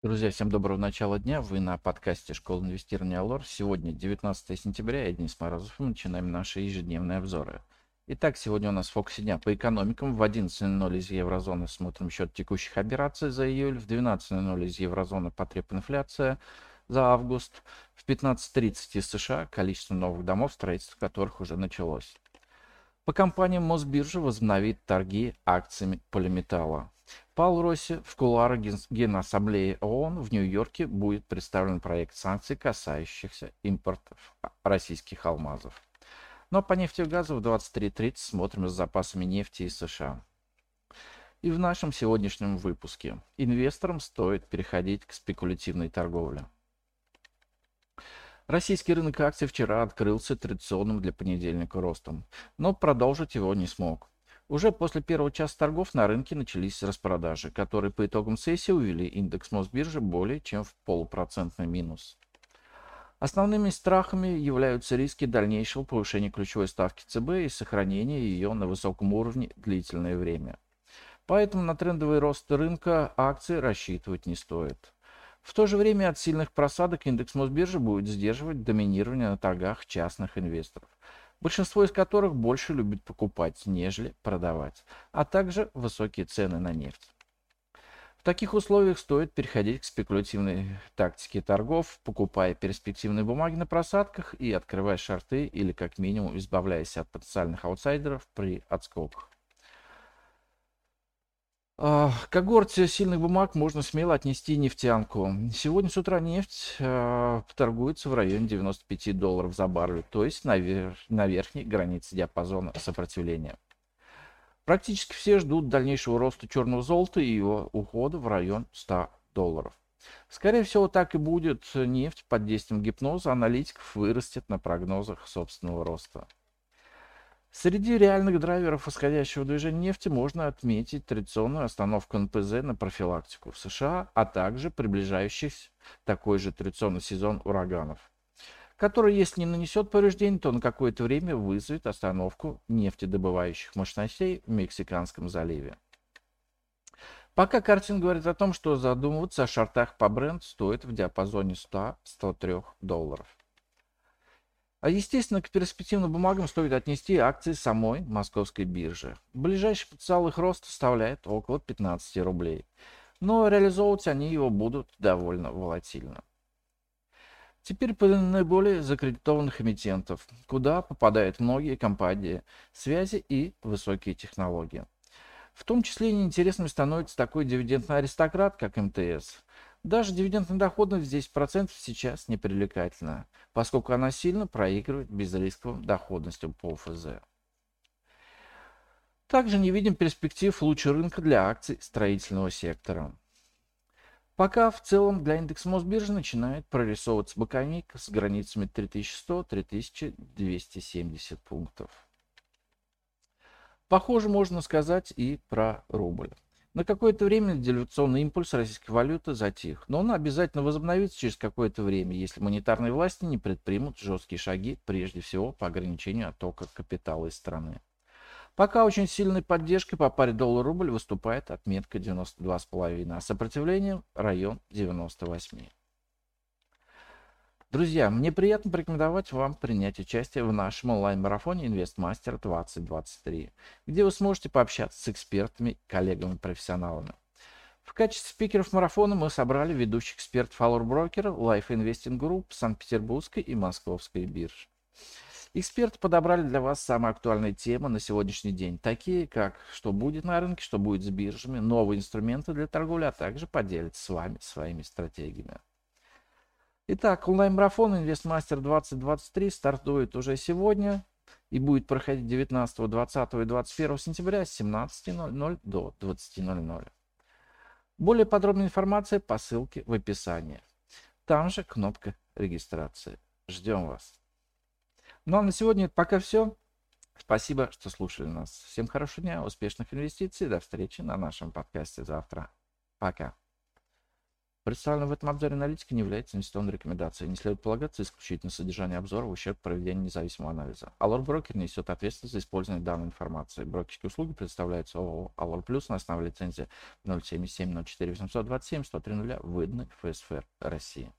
Друзья, всем доброго начала дня. Вы на подкасте Школа инвестирования Алор. Сегодня 19 сентября, я Денис Морозов. Мы начинаем наши ежедневные обзоры. Итак, сегодня у нас в фокусе дня по экономикам. В 11.00 из еврозоны смотрим счет текущих операций за июль. В 12.00 из еврозоны потреб инфляция за август. В 15.30 из США количество новых домов, строительство которых уже началось. По компаниям Мосбиржа возобновит торги акциями полиметалла. Пал Росси в кулуарах Генассамблеи ООН в Нью-Йорке будет представлен проект санкций, касающихся импорта российских алмазов. Ну а по нефти и газу в 23.30 смотрим с запасами нефти из США. И в нашем сегодняшнем выпуске инвесторам стоит переходить к спекулятивной торговле. Российский рынок акций вчера открылся традиционным для понедельника ростом, но продолжить его не смог. Уже после первого часа торгов на рынке начались распродажи, которые по итогам сессии увели индекс Мосбиржи более чем в полупроцентный минус. Основными страхами являются риски дальнейшего повышения ключевой ставки ЦБ и сохранения ее на высоком уровне длительное время. Поэтому на трендовый рост рынка акций рассчитывать не стоит. В то же время от сильных просадок индекс Мосбиржи будет сдерживать доминирование на торгах частных инвесторов, большинство из которых больше любит покупать, нежели продавать, а также высокие цены на нефть. В таких условиях стоит переходить к спекулятивной тактике торгов, покупая перспективные бумаги на просадках и открывая шорты или как минимум избавляясь от потенциальных аутсайдеров при отскоках. К когорте сильных бумаг можно смело отнести нефтянку. Сегодня с утра нефть э, торгуется в районе 95 долларов за баррель, то есть на, вер... на верхней границе диапазона сопротивления. Практически все ждут дальнейшего роста черного золота и его ухода в район 100 долларов. Скорее всего, так и будет. Нефть под действием гипноза аналитиков вырастет на прогнозах собственного роста. Среди реальных драйверов восходящего движения нефти можно отметить традиционную остановку НПЗ на профилактику в США, а также приближающийся такой же традиционный сезон ураганов, который, если не нанесет повреждений, то на какое-то время вызовет остановку нефтедобывающих мощностей в Мексиканском заливе. Пока картина говорит о том, что задумываться о шортах по бренд стоит в диапазоне 100-103 долларов. А естественно, к перспективным бумагам стоит отнести акции самой московской биржи. Ближайший потенциал их роста составляет около 15 рублей. Но реализовывать они его будут довольно волатильно. Теперь по наиболее закредитованных эмитентов, куда попадают многие компании связи и высокие технологии. В том числе неинтересным становится такой дивидендный аристократ, как МТС. Даже дивидендная доходность в 10% сейчас непривлекательна, поскольку она сильно проигрывает безрисковым доходностям по ФЗ. Также не видим перспектив лучше рынка для акций строительного сектора. Пока в целом для индекса Мосбиржи начинает прорисовываться боковик с границами 3100-3270 пунктов. Похоже можно сказать и про рубль. На какое-то время девальвационный импульс российской валюты затих, но он обязательно возобновится через какое-то время, если монетарные власти не предпримут жесткие шаги, прежде всего по ограничению оттока капитала из страны. Пока очень сильной поддержкой по паре доллар-рубль выступает отметка 92,5, а сопротивление район 98. Друзья, мне приятно порекомендовать вам принять участие в нашем онлайн-марафоне «Инвестмастер 2023», где вы сможете пообщаться с экспертами, коллегами-профессионалами. В качестве спикеров марафона мы собрали ведущих экспертов Allure Broker, Life Investing Group, Санкт-Петербургской и Московской бирж. Эксперты подобрали для вас самые актуальные темы на сегодняшний день, такие как что будет на рынке, что будет с биржами, новые инструменты для торговли, а также поделятся с вами своими стратегиями. Итак, онлайн-марафон Инвестмастер 2023 стартует уже сегодня и будет проходить 19, 20 и 21 сентября с 17.00 до 20.00. Более подробная информация по ссылке в описании. Там же кнопка регистрации. Ждем вас. Ну а на сегодня пока все. Спасибо, что слушали нас. Всем хорошего дня, успешных инвестиций. До встречи на нашем подкасте завтра. Пока. Представленная в этом обзоре аналитика не является инвестиционной рекомендацией. Не следует полагаться исключительно содержание обзора в ущерб проведения независимого анализа. Allure Broker несет ответственность за использование данной информации. Брокерские услуги предоставляются ООО Allure Plus на основе лицензии 077 04 827 103 выданной ФСФР России.